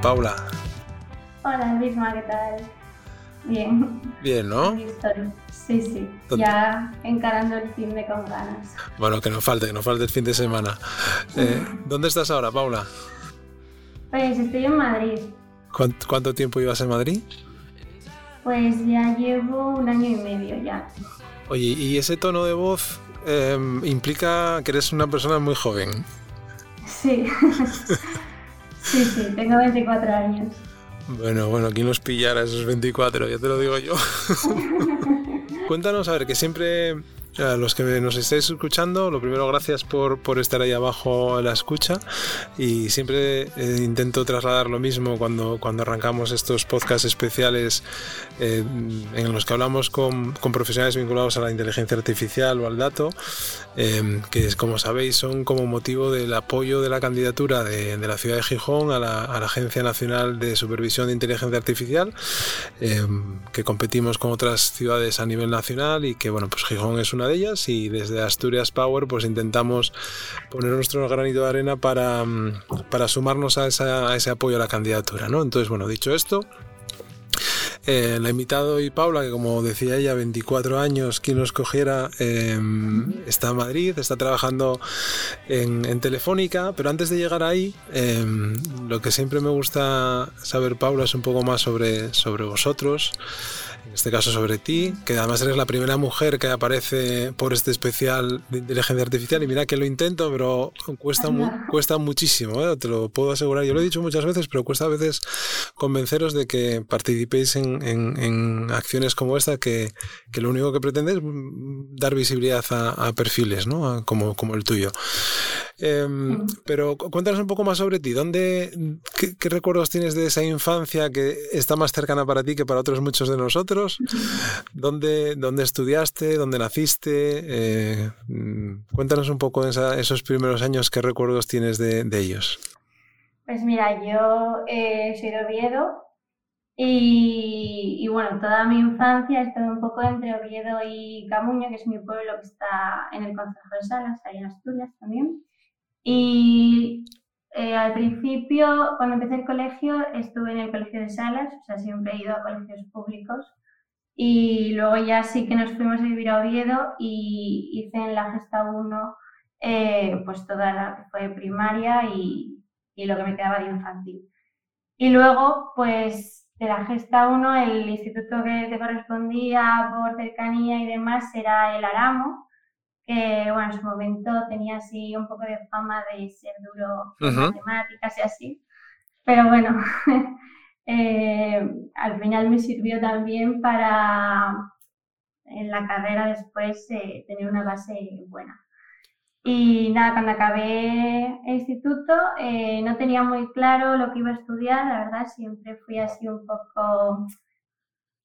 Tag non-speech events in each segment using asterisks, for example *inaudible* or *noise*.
¿Qué tal, Paula? Hola, Misma, ¿qué tal? Bien. Bien, ¿no? Sí, sí. Ya encarando el fin de con ganas. Bueno, que no falte, que no falte el fin de semana. Eh, ¿Dónde estás ahora, Paula? Pues estoy en Madrid. ¿Cuánto, tiempo ibas en Madrid? Pues ya llevo un año y medio ya. Oye, ¿y ese tono de voz em, implica que eres una persona muy joven? Sí. *laughs* sí, sí, tengo 24 años. Bueno, bueno, ¿quién nos pillara esos 24? Ya te lo digo yo. *laughs* Cuéntanos, a ver, que siempre a los que nos estéis escuchando, lo primero, gracias por, estar ahí abajo en la escucha. Y siempre eh, intento trasladar lo mismo cuando, cuando arrancamos estos podcasts especiales eh, en los que hablamos con, profesionales vinculados a la inteligencia artificial o al dato, eh, que como sabéis son como motivo del apoyo de la candidatura de, la ciudad de Gijón a la, a la, Agencia Nacional de Supervisión de Inteligencia Artificial, que competimos con otras ciudades a nivel nacional y que, bueno, pues Gijón es una de ellas y desde Asturias Power pues intentamos poner nuestro granito de arena para, mm, para sumarnos a, ese apoyo a la candidatura. ¿no? Entonces, bueno, dicho esto, eh, la invitado y Paula, que como decía ella, 24 años, quien nos cogiera, em, está en Madrid, está trabajando en, Telefónica, pero antes de llegar ahí, em, lo que siempre me gusta saber, Paula, es un poco más sobre, sobre vosotros en este caso sobre ti, que además eres la primera mujer que aparece por este especial de inteligencia artificial y mira que lo intento, pero cuesta, *laughs* cuesta muchísimo, ¿eh? te lo puedo asegurar. Yo lo he dicho muchas veces, pero cuesta a veces convenceros de que participéis en, acciones como esta, que, lo único que pretende es dar visibilidad a, perfiles ¿no? como, como el tuyo. Em, pero cuéntanos un poco más sobre ti. ¿Dónde, qué, recuerdos tienes de esa infancia que está más cercana para ti que para otros muchos de nosotros? *laughs* ¿Dónde, dónde estudiaste? ¿Dónde naciste? Eh, mm, cuéntanos un poco de esos primeros años, qué recuerdos tienes de, ellos. Pues mira, yo eh, soy de Oviedo y, y, bueno, toda mi infancia he estado un poco entre Oviedo y Camuño, que es mi pueblo que está en el Consejo de Salas, ahí en Asturias también. Y eh, al principio, cuando empecé el colegio, estuve en el colegio de Salas, o sea, siempre he ido a colegios públicos. Y luego ya sí que nos fuimos a vivir a Oviedo y hice en la Gesta 1 eh, pues toda la que fue primaria y, y, lo que me quedaba de infantil. Y luego, pues de la Gesta 1, el instituto que te correspondía por cercanía y demás era el Aramo, que bueno, en su momento tenía así un poco de fama de ser duro en matemáticas y así, pero bueno, *laughs* eh, al final me sirvió también para en la carrera después eh, tener una base buena. Y nada, cuando acabé el instituto eh, no tenía muy claro lo que iba a estudiar, la verdad siempre fui así un poco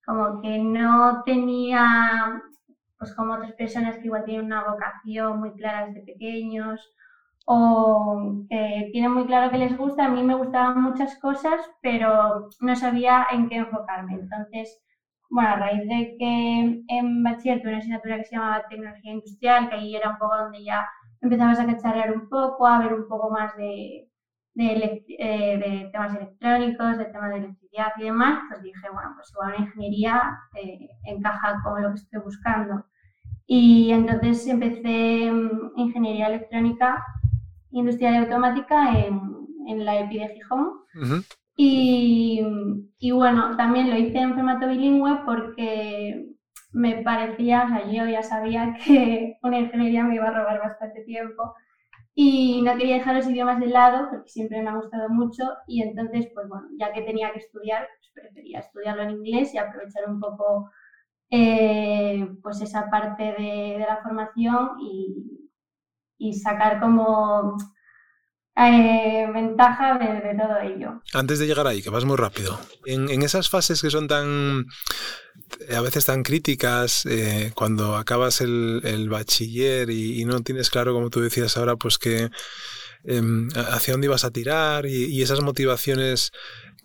como que no tenía pues como otras personas que igual tienen una vocación muy clara desde pequeños o que tienen muy claro que les gusta. A mí me gustaban muchas cosas, pero no sabía en qué enfocarme. Entonces, bueno, a raíz de que en bachiller tuve una asignatura que se llamaba tecnología industrial, que ahí era un poco donde ya empezamos a cacharrear un poco, a ver un poco más de, de, eh, de temas electrónicos, de temas de electricidad y demás, pues dije, bueno, pues igual una ingeniería eh, encaja con lo que estoy buscando. Y entonces empecé ingeniería electrónica industrial y automática en, en la EPI de Gijón. y, y, bueno, también lo hice en formato bilingüe porque me parecía, o sea, yo ya sabía que una ingeniería me iba a robar bastante tiempo y no quería dejar los idiomas de lado porque siempre me ha gustado mucho y entonces, pues bueno, ya que tenía que estudiar, pues prefería estudiarlo en inglés y aprovechar un poco eh, pues esa parte de, la formación y, y sacar como eh, ventaja de, todo ello. Antes de llegar ahí, que vas muy rápido, en, en esas fases que son tan a veces tan críticas eh, cuando acabas el, el bachiller y, no tienes claro, como tú decías ahora, pues que em, hacia dónde ibas a tirar y, esas motivaciones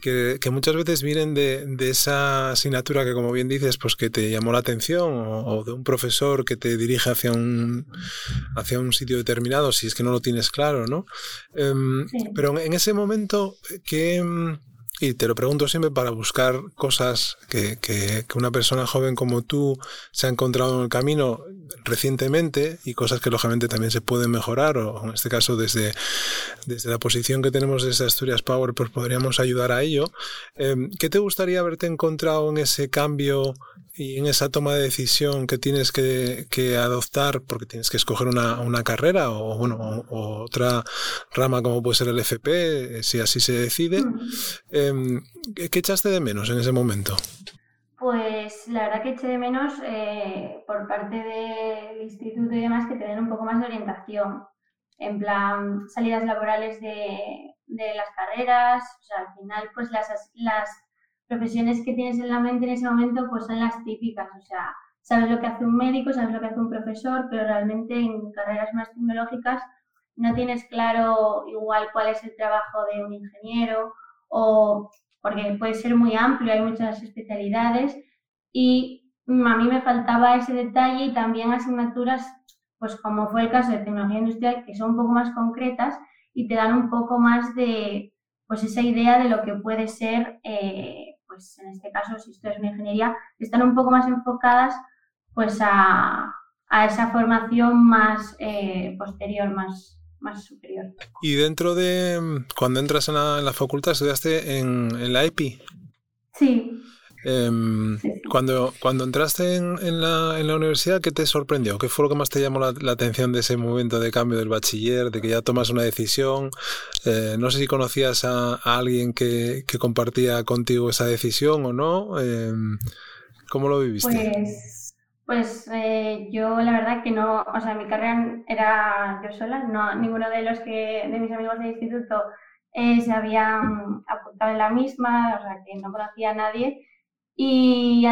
que, muchas veces vienen de, esa asignatura que, como bien dices, pues que te llamó la atención o, de un profesor que te dirige hacia un, hacia un sitio determinado, si es que no lo tienes claro, ¿no? Em, pero en ese momento, ¿qué y te lo pregunto siempre para buscar cosas que, que, una persona joven como tú se ha encontrado en el camino recientemente y cosas que lógicamente también se pueden mejorar o en este caso desde, desde la posición que tenemos desde Asturias Power pues podríamos ayudar a ello. Em, ¿Qué te gustaría haberte encontrado en ese cambio y en esa toma de decisión que tienes que, que adoptar porque tienes que escoger una, una carrera o, bueno, o, otra rama como puede ser el FP eh, si así se decide? Em, ¿Qué echaste de menos en ese momento? Pues la verdad que eché de menos eh, por parte del instituto y demás que tener un poco más de orientación, en plan salidas laborales de, las carreras, o sea, al final pues las, las profesiones que tienes en la mente en ese momento pues son las típicas, o sea, sabes lo que hace un médico, sabes lo que hace un profesor, pero realmente en carreras más tecnológicas no tienes claro igual cuál es el trabajo de un ingeniero o porque puede ser muy amplio, hay muchas especialidades y a mí me faltaba ese detalle y también asignaturas, pues como fue el caso de tecnología industrial, que son un poco más concretas y te dan un poco más de, pues esa idea de lo que puede ser, eh, pues en este caso, si esto es una ingeniería, están un poco más enfocadas pues a, esa formación más eh, posterior, más, más superior. Y dentro de, mm, cuando entras en la, facultad, estudiaste en, la EPI. Em, sí. Cuando, cuando entraste en, la, en, la, universidad, ¿qué te sorprendió? ¿Qué fue lo que más te llamó la, atención de ese momento de cambio del bachiller, de que ya tomas una decisión? Eh, no sé si conocías a, alguien que, que, compartía contigo esa decisión o no. Em, ¿Cómo lo viviste? Pues pues eh, yo la verdad que no, o sea, mi carrera era yo sola, no, ninguno de los que, de mis amigos del instituto eh, se habían apuntado en la misma, o sea, que no conocía a nadie. Y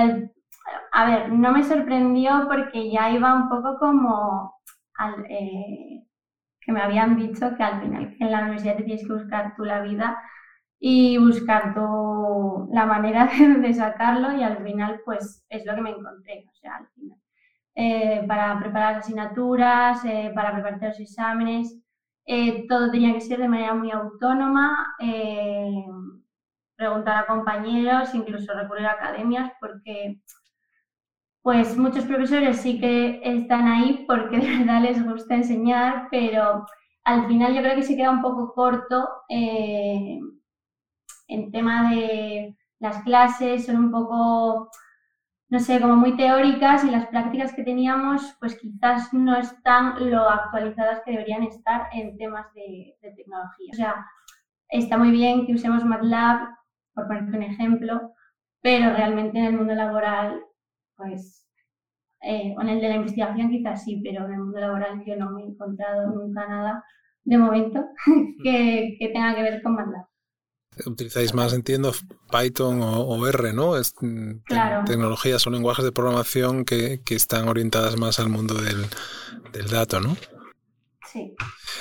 a ver, no me sorprendió porque ya iba un poco como al, eh, que me habían dicho que al final en la universidad te tienes que buscar tú la vida y buscar la manera *laughs* de, sacarlo y al final pues es lo que me encontré. Eh, para preparar asignaturas, eh, para preparar los exámenes, eh, todo tenía que ser de manera muy autónoma, preguntar a compañeros, incluso recurrir a academias, porque pues muchos profesores sí que están ahí porque de *laughs* verdad les gusta enseñar, pero al final yo creo que se queda un poco corto en tema de las clases, son un poco, no sé, como muy teóricas y las prácticas que teníamos, pues quizás no están lo actualizadas que deberían estar en temas de, tecnología. O sea, está muy bien que usemos MATLAB, por ponerte un ejemplo, pero realmente en el mundo laboral, pues, eh, en el de la investigación quizás sí, pero en el mundo laboral yo no me he encontrado nunca nada de momento *laughs* que tenga que ver con MATLAB utilizáis más, entiendo, Python o, R, ¿no? Es, mm, Tecnologías o lenguajes de programación que, están orientadas más al mundo del, dato, ¿no? Sí.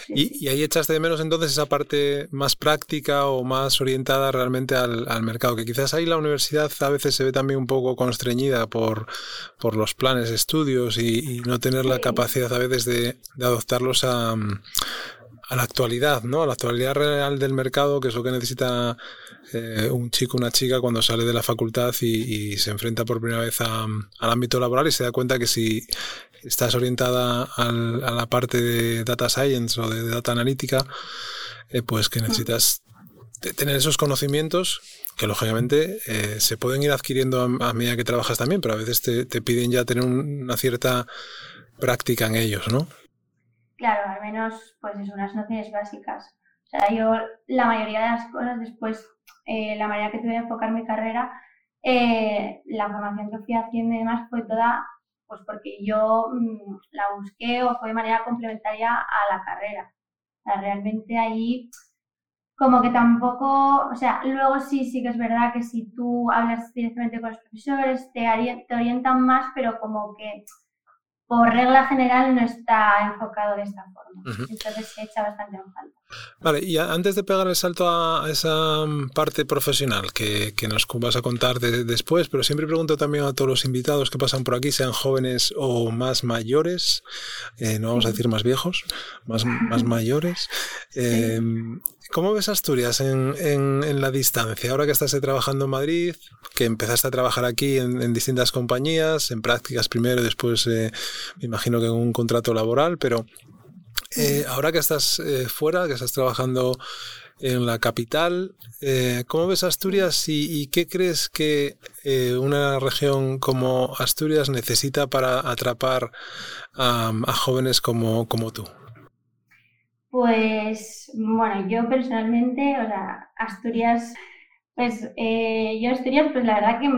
Y, ahí echaste de menos entonces esa parte más práctica o más orientada realmente al, mercado, que quizás ahí la universidad a veces se ve también un poco constreñida por, por los planes de estudios y, no tener la capacidad a veces de, de adoptarlos a, a la actualidad, ¿no? A la actualidad real del mercado, que es lo que necesita eh, un chico, una chica cuando sale de la facultad y, se enfrenta por primera vez al ámbito laboral y se da cuenta que si estás orientada a la parte de data science o de data analítica, eh, pues que necesitas tener esos conocimientos que lógicamente eh, se pueden ir adquiriendo a, medida que trabajas también, pero a veces te, te piden ya tener una cierta práctica en ellos, ¿no? Claro, al menos pues es unas nociones básicas. O sea, yo la mayoría de las cosas después, eh, la manera que tuve de enfocar mi carrera, eh, la formación que fui haciendo y demás fue toda pues porque yo mm, la busqué o fue de manera complementaria a la carrera. O sea, realmente ahí como que tampoco, o sea, luego sí, sí que es verdad que si tú hablas directamente con los profesores, te, te orientan más, pero como que por regla general no está enfocado de esta forma. Entonces se echa bastante en falta. Vale, y antes de pegar el salto a esa parte profesional que, nos vas a contar después, pero siempre pregunto también a todos los invitados que pasan por aquí, sean jóvenes o más mayores, eh, no vamos a decir más viejos, más, más *laughs* mayores. Eh, ¿Cómo ves Asturias en, en, la distancia? Ahora que estás trabajando en Madrid, que empezaste a trabajar aquí en, distintas compañías, en prácticas primero, después eh, me imagino que en un contrato laboral, pero eh, ahora que estás eh, fuera, que estás trabajando en la capital, ¿cómo ves Asturias y, qué crees que una región como Asturias necesita para atrapar a, a jóvenes como, como tú? Pues bueno, yo personalmente, o sea, Asturias, pues eh, yo Asturias, pues la verdad que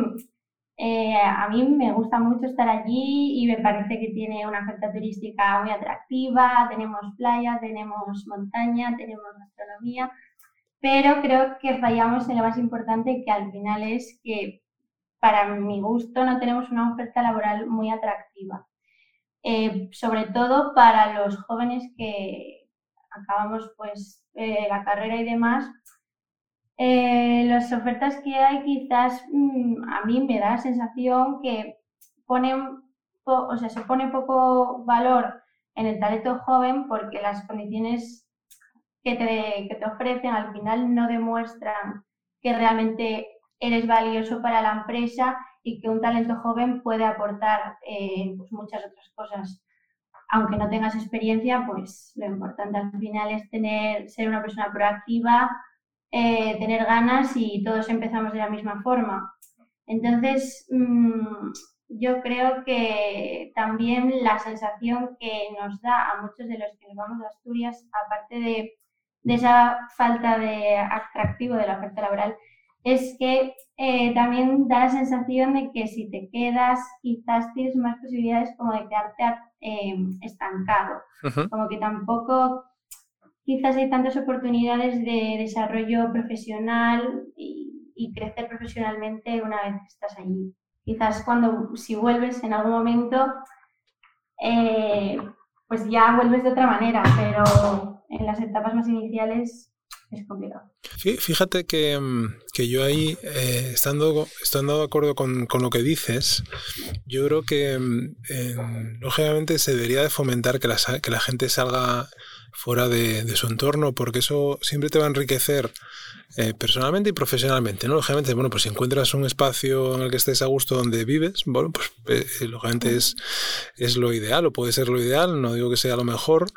eh, a mí me gusta mucho estar allí y me parece que tiene una oferta turística muy atractiva, tenemos playa, tenemos montaña, tenemos gastronomía, pero creo que fallamos en lo más importante que al final es que para mi gusto no tenemos una oferta laboral muy atractiva, eh, sobre todo para los jóvenes que, acabamos pues eh, la carrera y demás, eh, las ofertas que hay quizás mm, a mí me da la sensación que ponen, o sea, se pone poco valor en el talento joven porque las condiciones que te, que te ofrecen al final no demuestran que realmente eres valioso para la empresa y que un talento joven puede aportar eh, pues muchas otras cosas aunque no tengas experiencia, pues lo importante al final es tener, ser una persona proactiva, eh, tener ganas y todos empezamos de la misma forma. Entonces, mm, yo creo que también la sensación que nos da a muchos de los que nos vamos a Asturias, aparte de, de esa falta de atractivo de la oferta laboral, es que eh, también da la sensación de que si te quedas, quizás tienes más posibilidades como de quedarte eh, estancado. Como que tampoco quizás hay tantas oportunidades de desarrollo profesional y, crecer profesionalmente una vez que estás allí. Quizás cuando, si vuelves en algún momento, eh, pues ya vuelves de otra manera, pero en las etapas más iniciales Fíjate que, mm, que yo ahí, eh, estando, estando de acuerdo con, con, lo que dices, yo creo que mm, lógicamente se debería de fomentar que la, que la gente salga fuera de, de, su entorno, porque eso siempre te va a enriquecer eh, personalmente y profesionalmente, ¿no? Lógicamente, bueno, pues si encuentras un espacio en el que estés a gusto donde vives, bueno, pues eh, lógicamente es, es lo ideal, o puede ser lo ideal, no digo que sea lo mejor,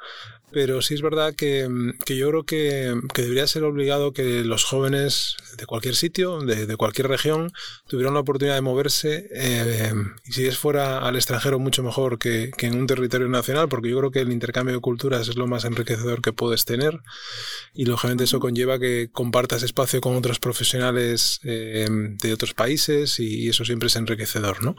pero sí es verdad que, que yo creo que, que, debería ser obligado que los jóvenes de cualquier sitio, de, cualquier región, tuvieran la oportunidad de moverse eh, y si es fuera al extranjero mucho mejor que, que, en un territorio nacional, porque yo creo que el intercambio de culturas es lo más enriquecedor que puedes tener y lógicamente eso conlleva que compartas espacio con otros profesionales eh, de otros países y, eso siempre es enriquecedor, ¿no?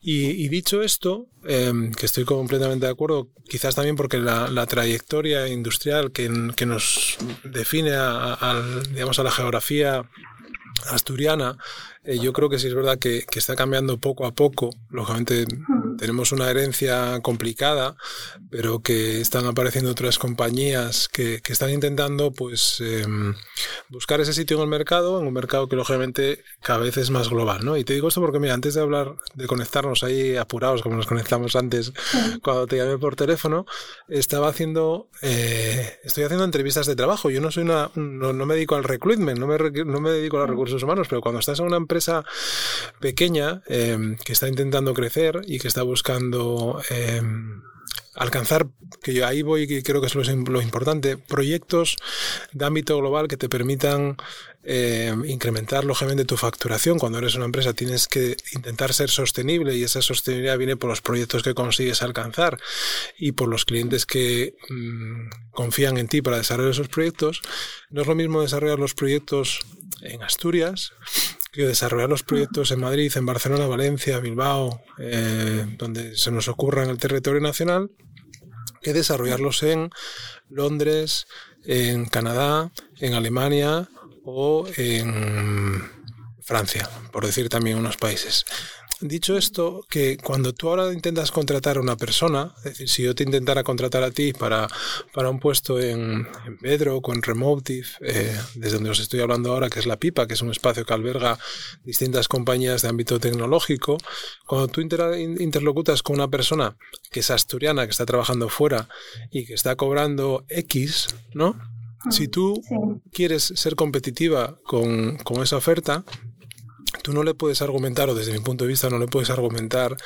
Y dicho esto, eh, que estoy completamente de acuerdo, quizás también porque la, trayectoria industrial que, nos define a, digamos, a la geografía asturiana, eh, yo creo que sí es verdad que, que, está cambiando poco a poco. Lógicamente tenemos una herencia complicada, pero que están apareciendo otras compañías que, que están intentando pues em, buscar ese sitio en el mercado, en un mercado que lógicamente cada vez es más global. ¿no? Y te digo esto porque, mira, antes de hablar, de conectarnos ahí apurados, como nos conectamos antes cuando te llamé por teléfono, estaba haciendo, eh, estoy haciendo entrevistas de trabajo. Yo no soy una, no, me dedico al recruitment, no me, no me dedico a los recursos humanos, pero cuando estás en una empresa pequeña em, que está intentando crecer y que está buscando em, alcanzar, que yo ahí voy y creo que es lo, importante, proyectos de ámbito global que te permitan eh, incrementar lógicamente tu facturación. Cuando eres una empresa tienes que intentar ser sostenible y esa sostenibilidad viene por los proyectos que consigues alcanzar y por los clientes que mm, confían en ti para desarrollar esos proyectos. No es lo mismo desarrollar los proyectos en Asturias que desarrollar los proyectos en Madrid, en Barcelona, Valencia, Bilbao, eh, donde se nos ocurra en el territorio nacional, que desarrollarlos en Londres, en Canadá, en Alemania o en Francia, por decir también unos países. Dicho esto, que cuando tú ahora intentas contratar a una persona, es decir, si yo te intentara contratar a ti para, para un puesto en, en Bedrock o en Remotive, eh, desde donde os estoy hablando ahora, que es la PIPA, que es un espacio que alberga distintas compañías de ámbito tecnológico, cuando tú interlocutas con una persona que es asturiana, que está trabajando fuera y que está cobrando X, ¿no? Si tú quieres ser competitiva con, con esa oferta, tú no le puedes argumentar, o desde mi punto de vista no le puedes argumentar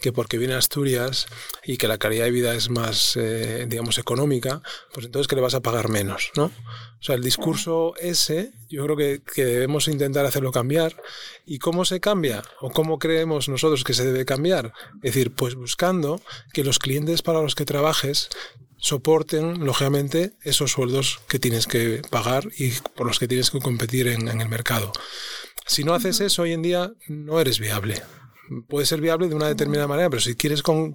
que porque viene Asturias y que la calidad de vida es más, eh, digamos, económica, pues entonces que le vas a pagar menos, ¿no? O sea, el discurso ese, yo creo que, que debemos intentar hacerlo cambiar. ¿Y cómo se cambia? ¿O cómo creemos nosotros que se debe cambiar? Es decir, pues buscando que los clientes para los que trabajes soporten, lógicamente, esos sueldos que tienes que pagar y por los que tienes que competir en el mercado. Si no haces eso hoy en día, no eres viable. Puede ser viable de una determinada manera, pero si quieres con,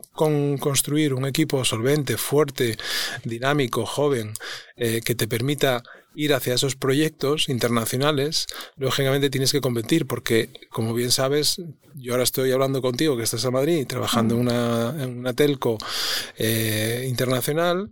construir un equipo solvente, fuerte, dinámico, joven, eh, que te permita ir hacia esos proyectos internacionales, lógicamente tienes que competir, porque como bien sabes, yo ahora estoy hablando contigo que estás en Madrid trabajando en una, en una telco eh, internacional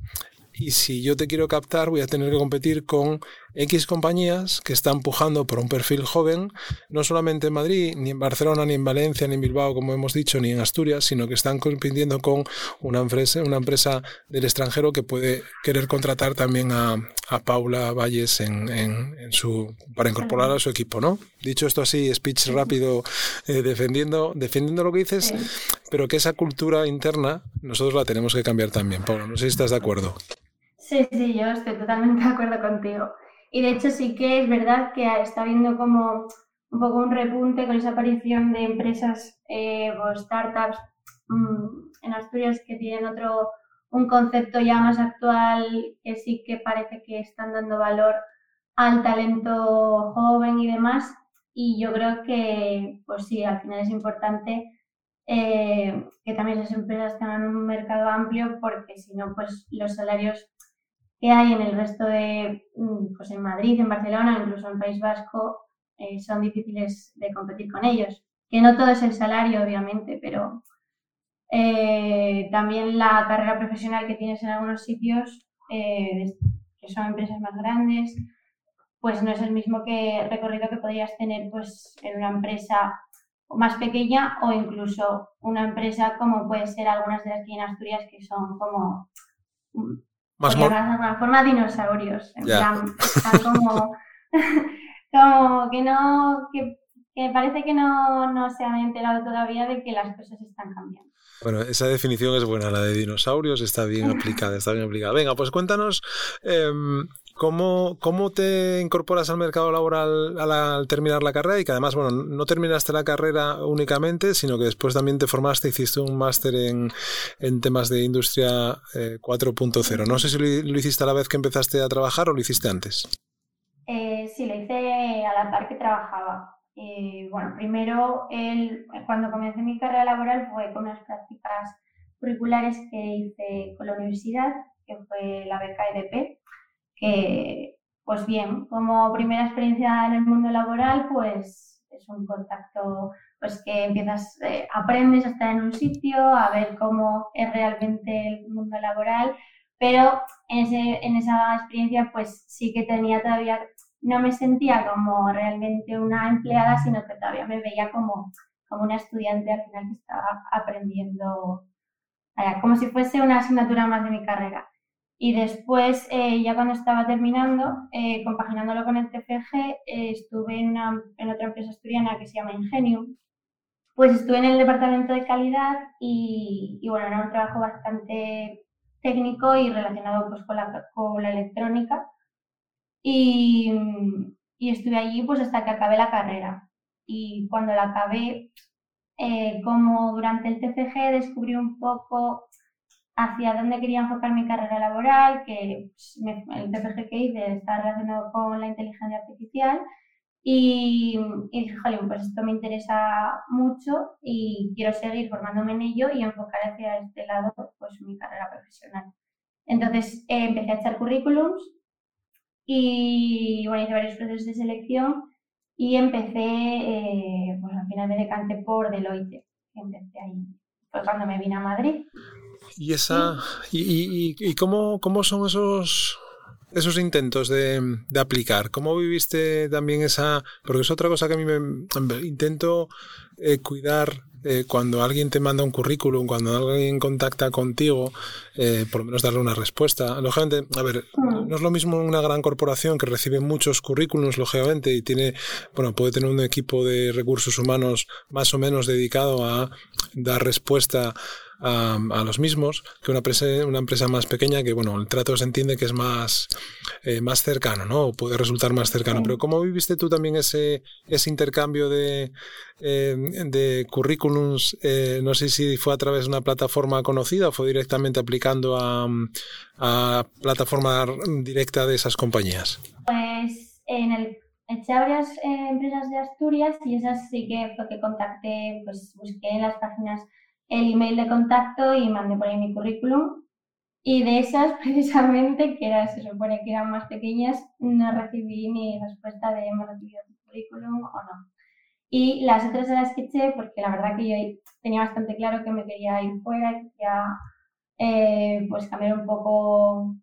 y si yo te quiero captar voy a tener que competir con X compañías que están empujando por un perfil joven, no solamente en Madrid, ni en Barcelona, ni en Valencia, ni en Bilbao, como hemos dicho, ni en Asturias, sino que están compitiendo con una empresa, una empresa del extranjero que puede querer contratar también a, Paula Valles en, en, su, para incorporar a su equipo, ¿no? Dicho esto así, speech rápido, eh, defendiendo, defendiendo lo que dices, pero que esa cultura interna nosotros la tenemos que cambiar también. Paula, no sé si estás de acuerdo. Sí, sí, yo estoy totalmente de acuerdo contigo. Y de hecho sí que es verdad que está habiendo como un poco un repunte con esa aparición de empresas eh, o startups mm, en Asturias que tienen otro, un concepto ya más actual que sí que parece que están dando valor al talento joven y demás. Y yo creo que, pues sí, al final es importante eh, que también esas empresas tengan un mercado amplio porque si no, pues los salarios que hay en el resto de, mm, pues en Madrid, en Barcelona, incluso en País Vasco, eh, son difíciles de competir con ellos. Que no todo es el salario, obviamente, pero eh, también la carrera profesional que tienes en algunos sitios, eh, que son empresas más grandes, pues no es el mismo que recorrido que podrías tener pues, en una empresa más pequeña o incluso una empresa como puede ser algunas de las que en Asturias que son como más de alguna forma dinosaurios. En plan, están como, *laughs* como que no, que, que, parece que no, no se han enterado todavía de que las cosas están cambiando. Bueno, esa definición es buena, la de dinosaurios está bien aplicada, está bien aplicada. Venga, pues cuéntanos em, ¿Cómo, ¿Cómo, te incorporas al mercado laboral al, terminar la carrera? Y que además, bueno, no terminaste la carrera únicamente, sino que después también te formaste, hiciste un máster en, en, temas de industria 4.0. Eh, no sé si lo, hiciste a la vez que empezaste a trabajar o lo hiciste antes. Eh, sí, lo hice a la par que trabajaba. Eh, bueno, primero, el, cuando comencé mi carrera laboral fue con unas prácticas curriculares que hice con la universidad, que fue la beca EDP que, pues bien, como primera experiencia en el mundo laboral, pues es un contacto pues que empiezas, eh, aprendes a estar en un sitio, a ver cómo es realmente el mundo laboral, pero en, ese, en esa experiencia pues sí que tenía todavía, no me sentía como realmente una empleada, sino que todavía me veía como, como una estudiante al final que estaba aprendiendo, como si fuese una asignatura más de mi carrera. Y después, eh, ya cuando estaba terminando, eh, compaginándolo con el TFG, eh, estuve en, una, en, otra empresa asturiana que se llama Ingenium. Pues estuve en el departamento de calidad y, y bueno, era un trabajo bastante técnico y relacionado pues, con, la, con la electrónica. Y, y, estuve allí pues hasta que acabé la carrera. Y cuando la acabé, como durante el TFG descubrí un poco hacia dónde quería enfocar mi carrera laboral, que pues, el TFG que hice está relacionado con la inteligencia artificial. Y, dije, jolín, pues esto me interesa mucho y quiero seguir formándome en ello y enfocar hacia este lado pues mi carrera profesional. Entonces eh, empecé a echar currículums y bueno, hice varios procesos de selección y empecé, eh, pues al final me decanté por Deloitte. empecé ahí. Fue cuando me vine a Madrid. ¿Y, esa, y, y, cómo, cómo son esos, esos intentos de, de, aplicar? ¿Cómo viviste también esa...? Porque es otra cosa que a mí me intento eh, cuidar eh, cuando alguien te manda un currículum, cuando alguien contacta contigo, eh, por lo menos darle una respuesta. Lógicamente, a ver, mm. no es lo mismo una gran corporación que recibe muchos currículums, lógicamente, y tiene, bueno, puede tener un equipo de recursos humanos más o menos dedicado a dar respuesta a, los mismos que una empresa, una empresa más pequeña que, bueno, el trato se entiende que es más, eh, más cercano, ¿no? O puede resultar más cercano. Pero ¿cómo viviste tú también ese, ese intercambio de, eh, de currículums? Eh, no sé si fue a través de una plataforma conocida o fue directamente aplicando a, a plataforma directa de esas compañías. Pues en el eché varias empresas de Asturias y esas sí que fue que contacté, pues busqué en las páginas el email de contacto y mandé por ahí mi currículum. Y de esas, *laughs* precisamente, que era, se supone que eran más pequeñas, no recibí ni respuesta de hemos recibido tu currículum o no. Y las otras las eché, porque la verdad que yo tenía bastante claro que me quería ir fuera, quería eh, pues cambiar un poco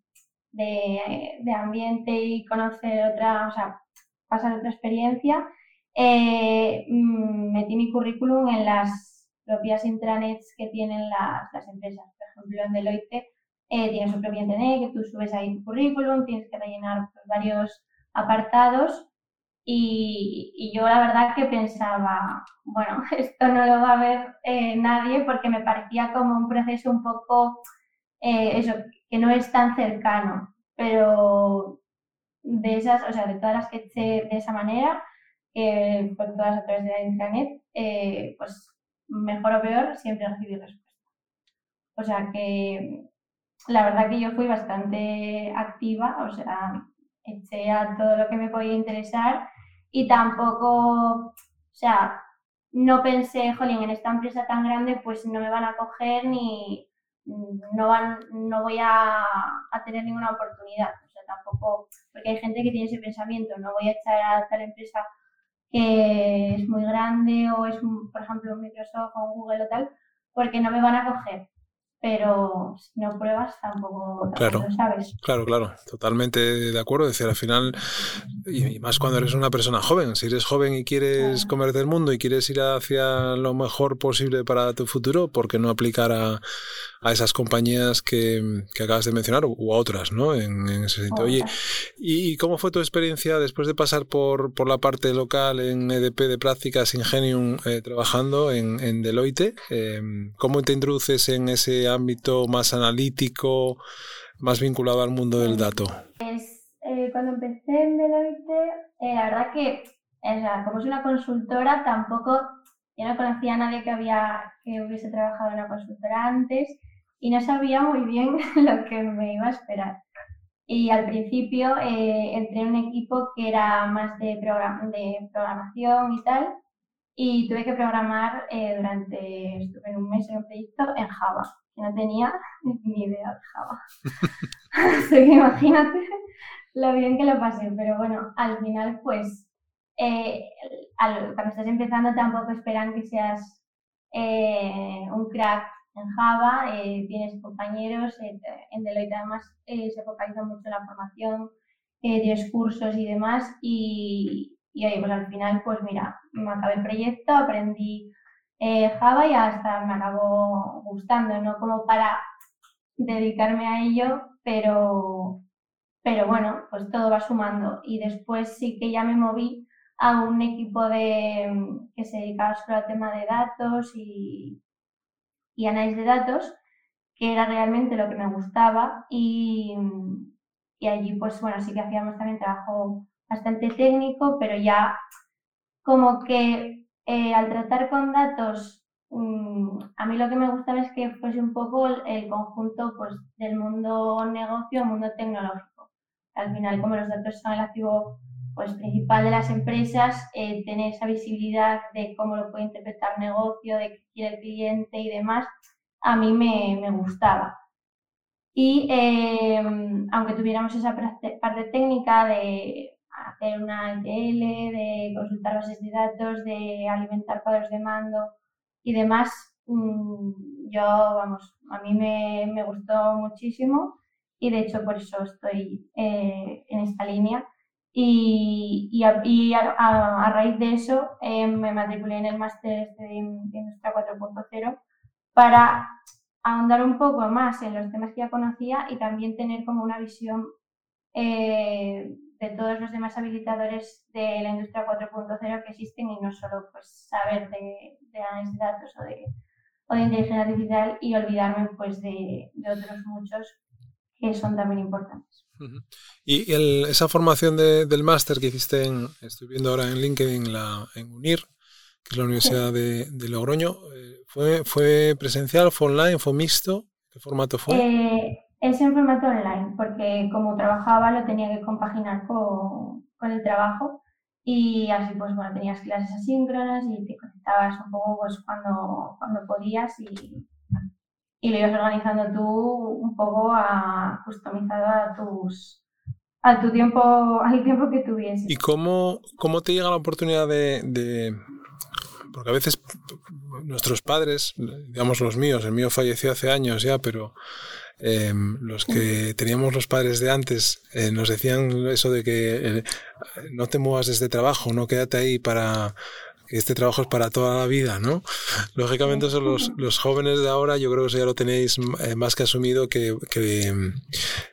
de, de, ambiente y conocer otra, o sea, pasar otra experiencia, eh, mm, metí mi currículum en las propias intranets que tienen las, las empresas. Por ejemplo, en Deloitte eh, tiene su propia intranet que tú subes ahí tu currículum, tienes que rellenar pues, varios apartados y, y, yo la verdad que pensaba, bueno, *laughs* esto no lo va a ver eh, nadie porque me parecía como un proceso un poco, eh, eso, que no es tan cercano, pero de esas, o sea, de todas las que eché de esa manera, eh, por todas a través de la intranet, eh, pues mejor o peor, siempre recibí respuesta. O sea que la verdad que yo fui bastante activa, o sea, eché a todo lo que me podía interesar y tampoco, o sea, no pensé, jolín, en esta empresa tan grande pues no me van a coger ni no, van, no voy a, a tener ninguna oportunidad. O sea, tampoco, porque hay gente que tiene ese pensamiento, no voy a echar a tal empresa que es muy grande o es, por ejemplo, un Microsoft o un Google o tal, porque no me van a coger. Pero si no pruebas tampoco, claro, lo sabes. Claro, claro, totalmente de acuerdo. Es decir, al final, y más cuando eres una persona joven, si eres joven y quieres comer del mundo y quieres ir hacia lo mejor posible para tu futuro, ¿por qué no aplicar a, a esas compañías que, acabas de mencionar u a otras, ¿no? En, ese sentido. Oye, ¿y cómo fue tu experiencia después de pasar por, por la parte local en EDP de prácticas Ingenium eh, trabajando en, en Deloitte? Em, ¿Cómo te introduces en ese ámbito más analítico, más vinculado al mundo del dato? Pues eh, cuando empecé en Deloitte, eh, la verdad que como es una consultora, tampoco yo no conocía a nadie que había que hubiese trabajado en una consultora antes y no sabía muy bien *laughs* lo que me iba a esperar. Y al principio eh, entré en un equipo que era más de, de programación y tal, y tuve que programar eh, durante, estuve en un mes en un proyecto en Java, que no tenía *laughs* ni idea de Java. *laughs* Así que imagínate lo bien que lo pasé, pero bueno, al final pues eh, cuando estás empezando tampoco esperan que seas un crack en Java, eh, tienes compañeros, eh, en Deloitte además eh, se focaliza mucho en la formación, tienes cursos y demás y, y oye, pues al final pues mira, me acabé el proyecto, aprendí Java y hasta me acabó gustando, no como para dedicarme a ello, pero, pero bueno, pues todo va sumando. Y después sí que ya me moví a un equipo de, que se dedicaba solo al tema de datos y, y análisis de datos, que era realmente lo que me gustaba y, y allí pues bueno, sí que hacíamos también trabajo bastante técnico, pero ya como que eh, al tratar con datos, mm, a mí lo que me gustaba es que fuese un poco el, conjunto pues, del mundo negocio, mundo tecnológico. Al final, como los datos son el activo pues, principal de las empresas, eh, tener esa visibilidad de cómo lo puede interpretar negocio, de qué quiere el cliente y demás, a mí me, me gustaba. Y eh, aunque tuviéramos esa parte técnica de hacer una ETL, de consultar bases de datos, de alimentar cuadros de mando y demás, mm, yo, vamos, a mí me, me, gustó muchísimo y de hecho por eso estoy eh, en esta línea. Y, y, a, raíz de eso eh, me matriculé en el máster este de, Industria 4.0 para ahondar un poco más en los temas que ya conocía y también tener como una visión eh, de todos los demás habilitadores de la industria 4.0 que existen y no solo pues saber de, análisis de datos o de, o de, inteligencia artificial y olvidarme pues de otros muchos que son también importantes. Y el, esa formación de, del máster que hiciste, en, estoy viendo ahora en LinkedIn, la, en UNIR, que es la Universidad de, de, Logroño, eh, ¿fue, ¿fue presencial, fue online, fue mixto? ¿Qué formato fue? Eh, es en formato online, porque como trabajaba lo tenía que compaginar con, con el trabajo y así pues bueno, tenías clases asíncronas y te conectabas un poco pues cuando, cuando podías y y lo ibas organizando tú un poco a, customizado a tus a tu tiempo, al tiempo que tuvieses. ¿Y cómo, cómo te llega la oportunidad de, porque a veces nuestros padres, digamos los míos, el mío falleció hace años ya, pero eh, los que teníamos los padres de antes eh, nos decían eso de que eh, no te muevas desde trabajo, no quédate ahí para este trabajo es para toda la vida, ¿no? Lógicamente son los, los jóvenes de ahora, yo creo que ya lo tenéis eh, más que asumido, que, que,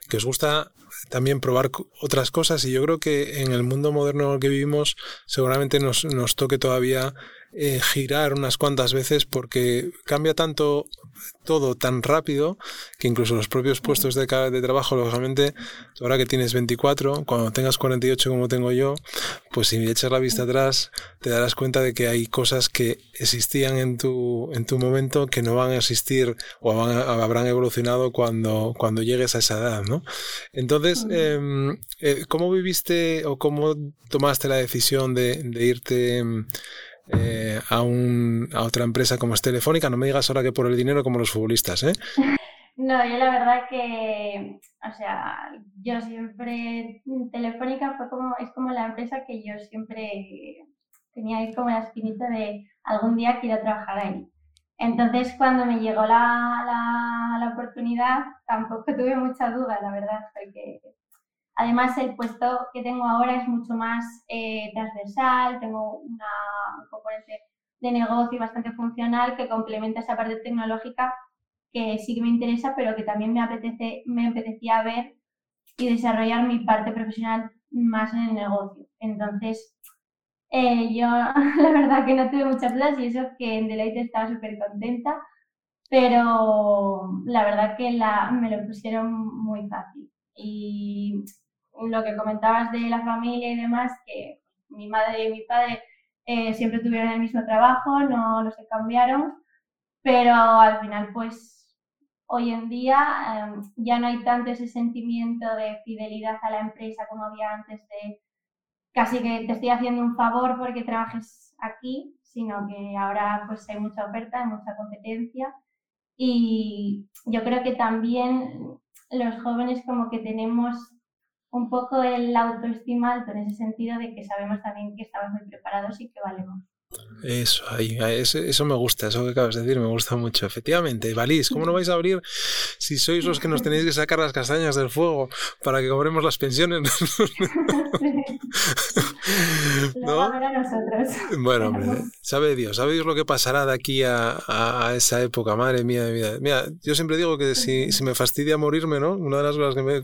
que os gusta también probar otras cosas y yo creo que en el mundo moderno en el que vivimos seguramente nos, nos toque todavía eh, girar unas cuantas veces porque cambia tanto todo tan rápido que incluso los propios puestos de, de trabajo, lógicamente, ahora que tienes 24, cuando tengas 48 como tengo yo, pues si echas la vista atrás, te darás cuenta de que hay cosas que existían en tu, en tu momento que no van a existir o habrán evolucionado cuando, cuando llegues a esa edad, ¿no? Entonces, em, eh, ¿cómo viviste o cómo tomaste la decisión de, de irte em, eh, a, un, a otra empresa como es Telefónica. No me digas ahora que por el dinero como los futbolistas, ¿eh? No, yo la verdad que, o sea, yo siempre, Telefónica fue como, es como la empresa que yo siempre tenía ahí como la espinita de algún día quiero trabajar ahí. Entonces, cuando me llegó la, la, la oportunidad, tampoco tuve mucha duda, la verdad, porque Además, el puesto que tengo ahora es mucho más eh, transversal, tengo una, un componente de negocio bastante funcional que complementa esa parte tecnológica que sí que me interesa, pero que también me, apetecía ver y desarrollar mi parte profesional más en el negocio. Entonces, eh, yo *laughs* la verdad que no tuve muchas dudas y eso que en Deleite estaba súper contenta, pero la verdad que me lo pusieron muy fácil. Y lo que comentabas de la familia y demás, que mi madre y mi padre eh, siempre tuvieron el mismo trabajo, no, no cambiaron, pero al final pues hoy en día em, ya no hay tanto ese sentimiento de fidelidad a la empresa como había antes de casi que te estoy haciendo un favor porque trabajes aquí, sino que ahora pues hay mucha oferta, hay mucha competencia. Y yo creo que también los jóvenes como que tenemos un poco el autoestima alto en ese sentido de que sabemos también que estamos muy preparados y que valemos. Eso, ahí, eso, me gusta, eso que acabas de decir me gusta mucho. Efectivamente, Valís, ¿cómo no vais a abrir si sois los que nos tenéis que sacar las castañas del fuego para que cobremos las pensiones? *laughs* ¿No? Bueno, hombre, sabe Dios, sabe Dios lo que pasará de aquí a, a, esa época, madre mía, mía. Mira, yo siempre digo que si, si me fastidia morirme, ¿no? Una de las cosas que me,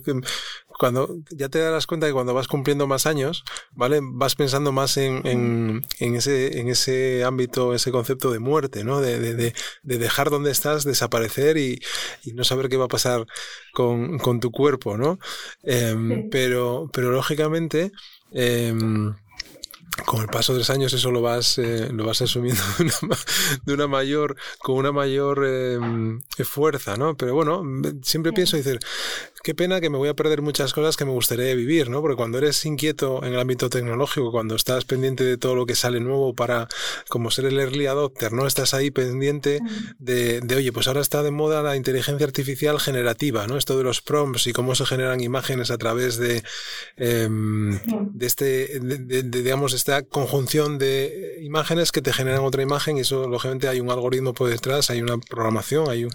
cuando ya te darás cuenta que cuando vas cumpliendo más años, ¿vale? Vas pensando más en, en, en, ese, en ese ámbito, ese concepto de muerte, ¿no? De, de, de, de dejar donde estás, desaparecer y, y, no saber qué va a pasar con, con tu cuerpo, ¿no? Eh, sí. pero, pero lógicamente, eh, con el paso de los años eso lo vas, eh, lo vas asumiendo de una, de una, mayor, con una mayor eh, fuerza, ¿no? Pero bueno, siempre pienso decir, qué pena que me voy a perder muchas cosas que me gustaría vivir, ¿no? Porque cuando eres inquieto en el ámbito tecnológico, cuando estás pendiente de todo lo que sale nuevo para, como ser el early adopter, ¿no? Estás ahí pendiente de, de oye, pues ahora está de moda la inteligencia artificial generativa, ¿no? Esto de los prompts y cómo se generan imágenes a través de, em, de este, de, digamos, esta conjunción de imágenes que te generan otra imagen y eso, lógicamente, hay un algoritmo por detrás, hay una programación, hay un,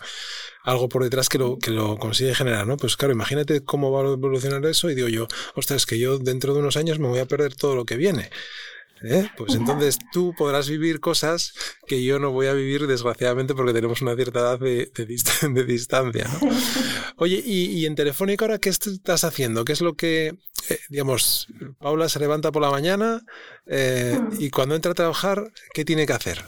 algo por detrás que lo, que lo consigue generar, ¿no? Pues claro, imagínate cómo va a evolucionar eso y digo yo, ostras, que yo dentro de unos años me voy a perder todo lo que viene. ¿Eh? Pues entonces tú podrás vivir cosas que yo no voy a vivir, desgraciadamente, porque tenemos una cierta edad de, de, *laughs* distancia. Oye, y, en Telefónica ahora, ¿qué estás haciendo? ¿Qué es lo que, eh, digamos, Paula se levanta por la mañana eh, y cuando entra a trabajar, ¿qué tiene que hacer?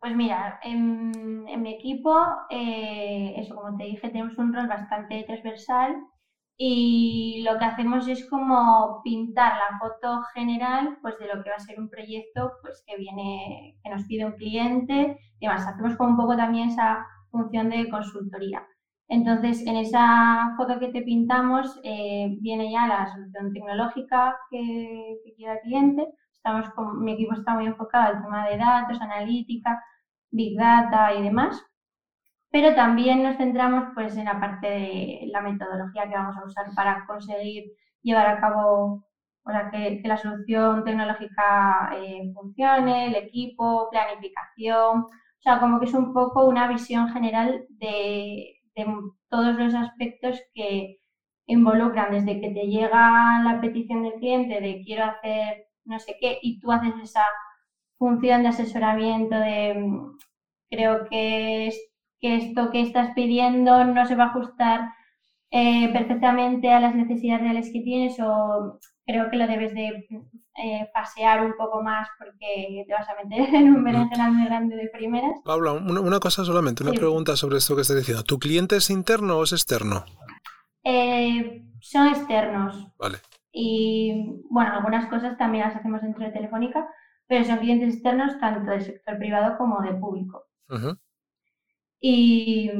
Pues mira, en, mi equipo, eh, eso como te dije, tenemos un rol bastante transversal y lo que hacemos es como pintar la foto general pues de lo que va a ser un proyecto pues que viene, que nos pide un cliente y demás. Hacemos como un poco también esa función de consultoría. Entonces, en esa foto que te pintamos eh, viene ya la solución tecnológica que, que quiera el cliente Estamos con, mi equipo está muy enfocado al tema de datos, analítica, big data y demás. Pero también nos centramos pues, en la parte de la metodología que vamos a usar para conseguir llevar a cabo o sea, que, la solución tecnológica eh, funcione, el equipo, planificación. O sea, como que es un poco una visión general de, de todos los aspectos que involucran desde que te llega la petición del cliente de quiero hacer no sé qué, y tú haces esa función de asesoramiento de mm, creo que, que esto que estás pidiendo no se va a ajustar eh, perfectamente a las necesidades reales que tienes o creo que lo debes de eh, pasear un poco más porque te vas a meter *laughs* en un berenjenal muy grande de primeras. Paula, una, cosa solamente, una pregunta sobre esto que estás diciendo. ¿Tu cliente es interno o es externo? Eh, son externos. Vale. Y bueno, algunas cosas también las hacemos dentro de Telefónica, pero son clientes externos tanto del sector privado como de público. y,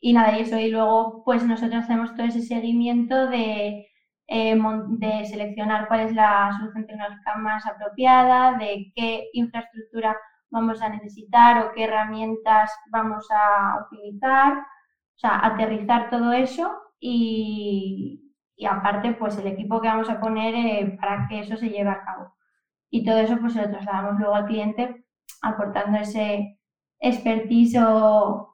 y, nada, y eso. Y luego, pues nosotros hacemos todo ese seguimiento de, eh, de seleccionar cuál es la solución tecnológica más apropiada, de qué infraestructura vamos a necesitar o qué herramientas vamos a utilizar. O sea, aterrizar todo eso y, y aparte pues el equipo que vamos a poner eh, para que eso se lleve a cabo. Y todo eso pues se lo trasladamos luego al cliente aportando ese expertise o,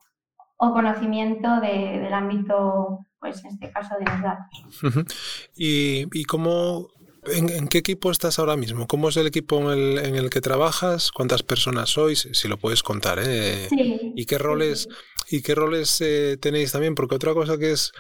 conocimiento del ámbito, pues en este caso de los datos. ¿Y, y cómo, en, qué equipo estás ahora mismo? ¿Cómo es el equipo en el, en el que trabajas? ¿Cuántas personas sois? Si lo puedes contar, ¿eh? ¿Y qué roles, y qué roles eh, tenéis también? Porque otra cosa que es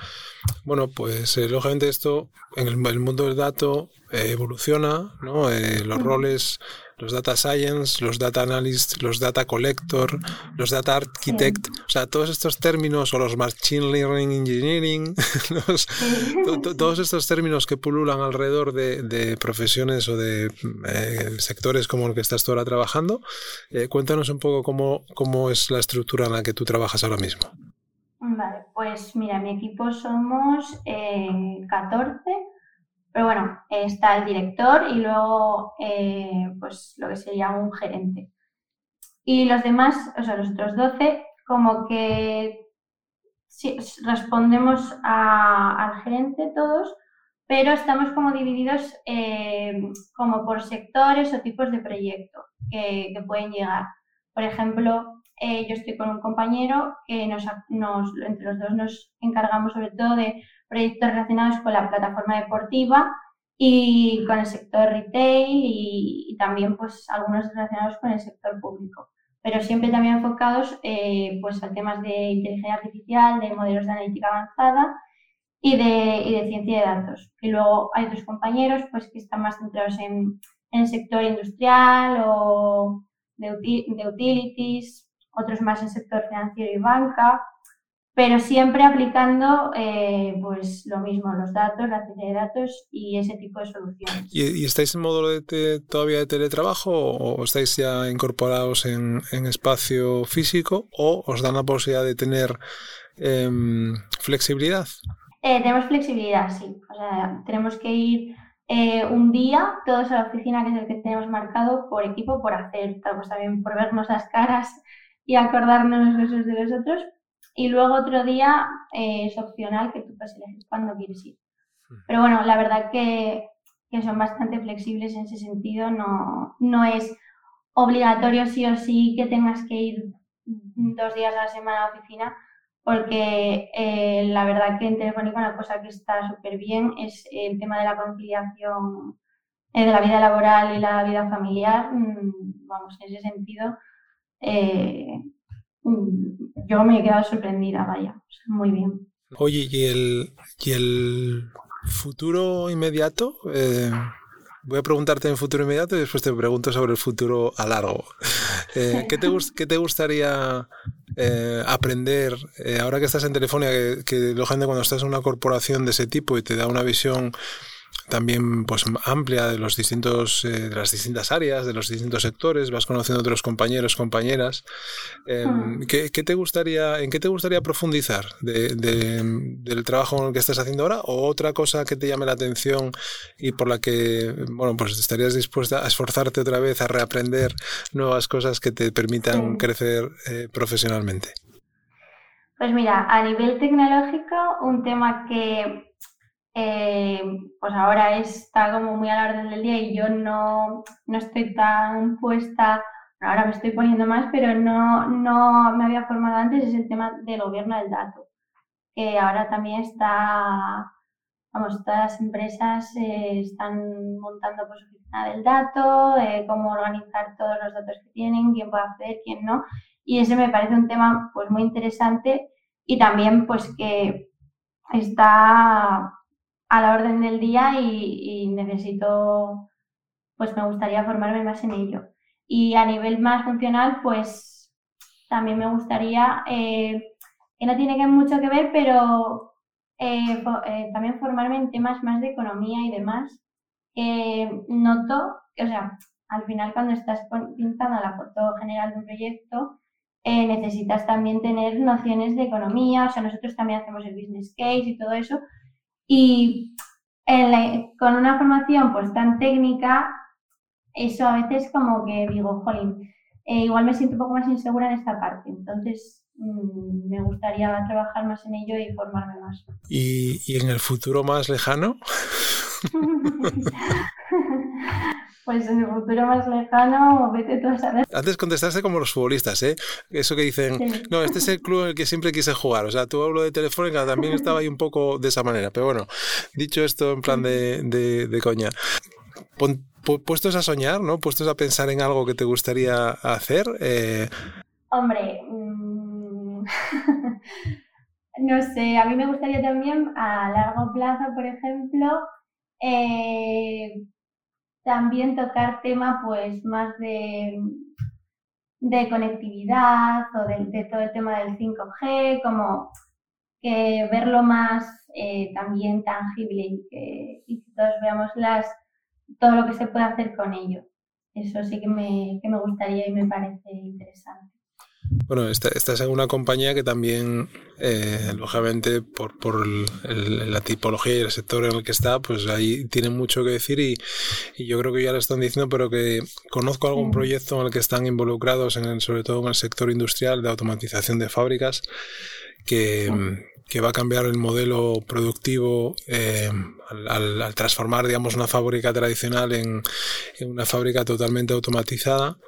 bueno, pues eh, lógicamente esto en el, mundo del dato evoluciona, ¿no? Eh, los roles, los data science, los data analyst, los data collector, los data architect, o sea, todos estos términos o los machine learning engineering, *laughs* todos estos términos que pululan alrededor de, profesiones o de sectores como el que estás tú ahora trabajando, cuéntanos un poco cómo, cómo es la estructura en la que tú trabajas ahora mismo. Vale, pues mira, mi equipo somos 14, eh, pero bueno, está el director y luego eh, pues lo que sería un gerente. Y los demás, o sea, los otros 12, como que sí, respondemos al gerente todos, pero estamos como divididos eh, como por sectores o tipos de proyecto que pueden llegar. Por ejemplo, eh, yo estoy con un compañero que nos, entre los dos nos encargamos sobre todo de proyectos relacionados con la plataforma deportiva y con el sector retail y, también pues algunos relacionados con el sector público, pero siempre también enfocados eh, pues a temas de inteligencia artificial, de modelos de analítica avanzada y de, ciencia de datos. Y luego hay otros compañeros pues que están más centrados en, el sector industrial o de, de utilities, otros más en sector financiero y banca, pero siempre aplicando eh, pues lo mismo, los datos, la ciencia de datos y ese tipo de soluciones. ¿Y, estáis en módulo de todavía de teletrabajo o estáis ya incorporados en, espacio físico o os dan la posibilidad de tener em, flexibilidad? Eh, tenemos flexibilidad, sí. O sea, tenemos que ir eh, un día todos a la oficina, que es el que tenemos marcado por equipo, por hacer, pues también por vernos las caras y acordarnos los unos de los otros. Y luego otro día eh, es opcional que tú puedes elegir cuándo quieres ir. Pero bueno, la verdad que, que, son bastante flexibles en ese sentido. No, no es obligatorio sí o sí que tengas que ir dos días a la semana a la oficina, porque eh, la verdad que en Telefónica una cosa que está súper bien es el tema de la conciliación eh, de la vida laboral y la vida familiar. Mm, vamos, en ese sentido, eh, mm, yo me he quedado sorprendida, vaya, muy bien. Oye, ¿y el, y el futuro inmediato? Voy a preguntarte en futuro inmediato y después te pregunto sobre el futuro a largo. Eh, ¿qué, te, *laughs* ¿qué, te, gustaría eh, aprender eh, ahora que estás en Telefonia? Que, que lógicamente cuando estás en una corporación de ese tipo y te da una visión también pues amplia de los distintos eh, de las distintas áreas de los distintos sectores vas conociendo otros compañeros compañeras. Em, hmm. ¿qué, te gustaría en qué te gustaría profundizar de, del trabajo que estás haciendo ahora o otra cosa que te llame la atención y por la que bueno pues estarías dispuesta a esforzarte otra vez a reaprender nuevas cosas que te permitan crecer eh, profesionalmente pues mira a nivel tecnológico un tema que eh, pues ahora está como muy a la orden del día y yo no, no estoy tan puesta, ahora me estoy poniendo más, pero no, no me había formado antes, es el tema del gobierno del dato, que ahora también está, vamos, todas las empresas eh, están montando pues oficina del dato, eh, cómo organizar todos los datos que tienen, quién puede acceder, quién no, y ese me parece un tema pues muy interesante y también pues que está a la orden del día y, necesito, pues me gustaría formarme más en ello. Y a nivel más funcional, pues también me gustaría, eh, que no tiene que mucho que ver, pero eh, eh, también formarme en temas más de economía y demás. noto, o sea, al final cuando estás pintando la foto general de un proyecto, necesitas también tener nociones de economía, o sea, nosotros también hacemos el business case y todo eso, y con una formación pues tan técnica, eso a veces como que digo, jolín, eh, igual me siento un poco más insegura en esta parte. Entonces, mm, me gustaría trabajar más en ello y formarme más. ¿Y, y en el futuro más lejano? *laughs* *laughs* Pues en el futuro más lejano, vete tú a saber. Antes contestaste como los futbolistas, ¿eh? Eso que dicen, no, este es el club en el que siempre quise jugar. O sea, tú hablo de Telefónica, también *laughs* estaba ahí un poco de esa manera. Pero bueno, dicho esto en plan de, de, coña, puestos a soñar, ¿no? Puestos a pensar en algo que te gustaría hacer. Eh... Hombre, mm, *laughs* no sé, a mí me gustaría también a largo plazo, por ejemplo, eh, también tocar tema pues más de, de conectividad o de, todo el tema del 5G, como que verlo más eh, también tangible y que, y todos veamos las, todo lo que se puede hacer con ello. Eso sí que me, que me gustaría y me parece interesante. Bueno, estás en una compañía que también, eh, lógicamente, por, por la tipología y el sector en el que está, pues ahí tiene mucho que decir y, yo creo que ya lo están diciendo, pero que conozco algún proyecto en el que están involucrados, en sobre todo en el sector industrial de automatización de fábricas, que, que va a cambiar el modelo productivo eh, al, transformar, digamos, una fábrica tradicional en, una fábrica totalmente automatizada.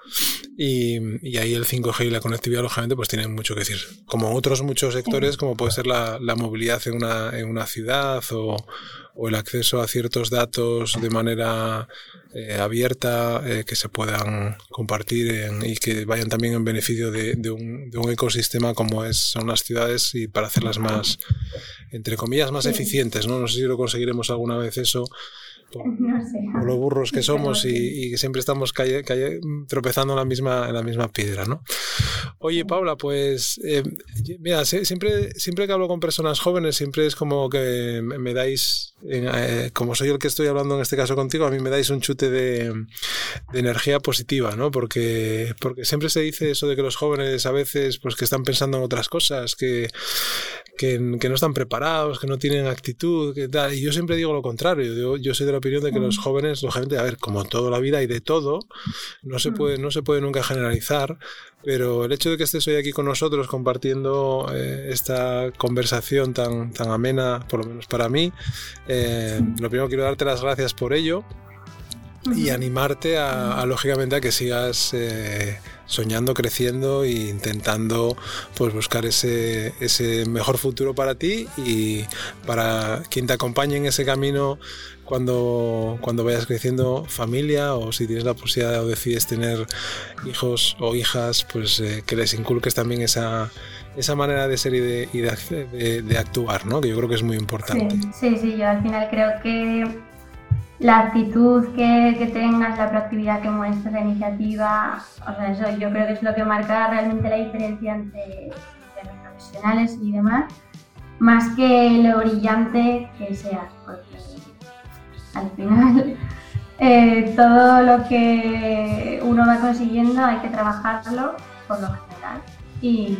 Y, ahí el 5G y la conectividad, lógicamente, pues tienen mucho que decir. Como otros muchos sectores, como puede ser la, la movilidad en una, en una ciudad o, o el acceso a ciertos datos de manera eh, abierta eh, que se puedan compartir y que vayan también en beneficio de, un, de, un, ecosistema como es, son las ciudades y para hacerlas más, entre comillas, más eficientes. ¿no? no sé si lo conseguiremos alguna vez eso por, *laughs* los burros que *laughs* somos y, que siempre estamos tropezando en la misma, en la misma piedra, ¿no? Oye, Paula, pues eh, mira, siempre, siempre que hablo con personas jóvenes, siempre es como que me dais, eh, como soy el que estoy hablando en este caso contigo, a mí me dais un chute de, de, energía positiva, ¿no? Porque, porque siempre se dice eso de que los jóvenes a veces, pues que están pensando en otras cosas, que que, no están preparados, que no tienen actitud, que tal. Y yo siempre digo lo contrario. Yo, soy de la opinión de que los jóvenes, lógicamente, a ver, como toda la vida y de todo, no se puede, no se puede nunca generalizar, pero el hecho de que estés hoy aquí con nosotros compartiendo eh, esta conversación tan, tan amena, por lo menos para mí, eh, lo primero quiero darte las gracias por ello y animarte a, lógicamente a que sigas eh, soñando, creciendo e intentando pues buscar ese, ese mejor futuro para ti y para quien te acompañe en ese camino cuando, cuando vayas creciendo familia o si tienes la posibilidad o decides tener hijos o hijas, pues eh, que les inculques también esa, esa manera de ser y, de, y de, de, actuar, ¿no? que yo creo que es muy importante. Sí, sí, sí, yo al final creo que la actitud que, tengas, la proactividad que muestres, la iniciativa, o sea, eso yo creo que es lo que marca realmente la diferencia entre, los profesionales y demás, más que lo brillante que seas, porque al final *laughs* eh, todo lo que uno va consiguiendo hay que trabajarlo por lo general y,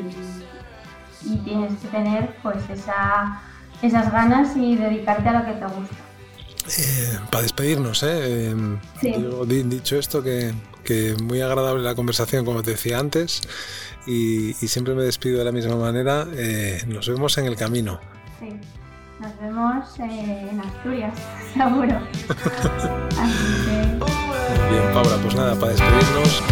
tienes que tener pues esa, esas ganas y dedicarte a lo que te gusta. Eh, para despedirnos, ¿eh? Em, sí. dicho esto, que, muy agradable la conversación, como te decía antes, y, siempre me despido de la misma manera. Eh, nos vemos en el camino. Sí, nos vemos eh, en Asturias, *laughs* seguro. Bien, Paula, pues nada, para despedirnos.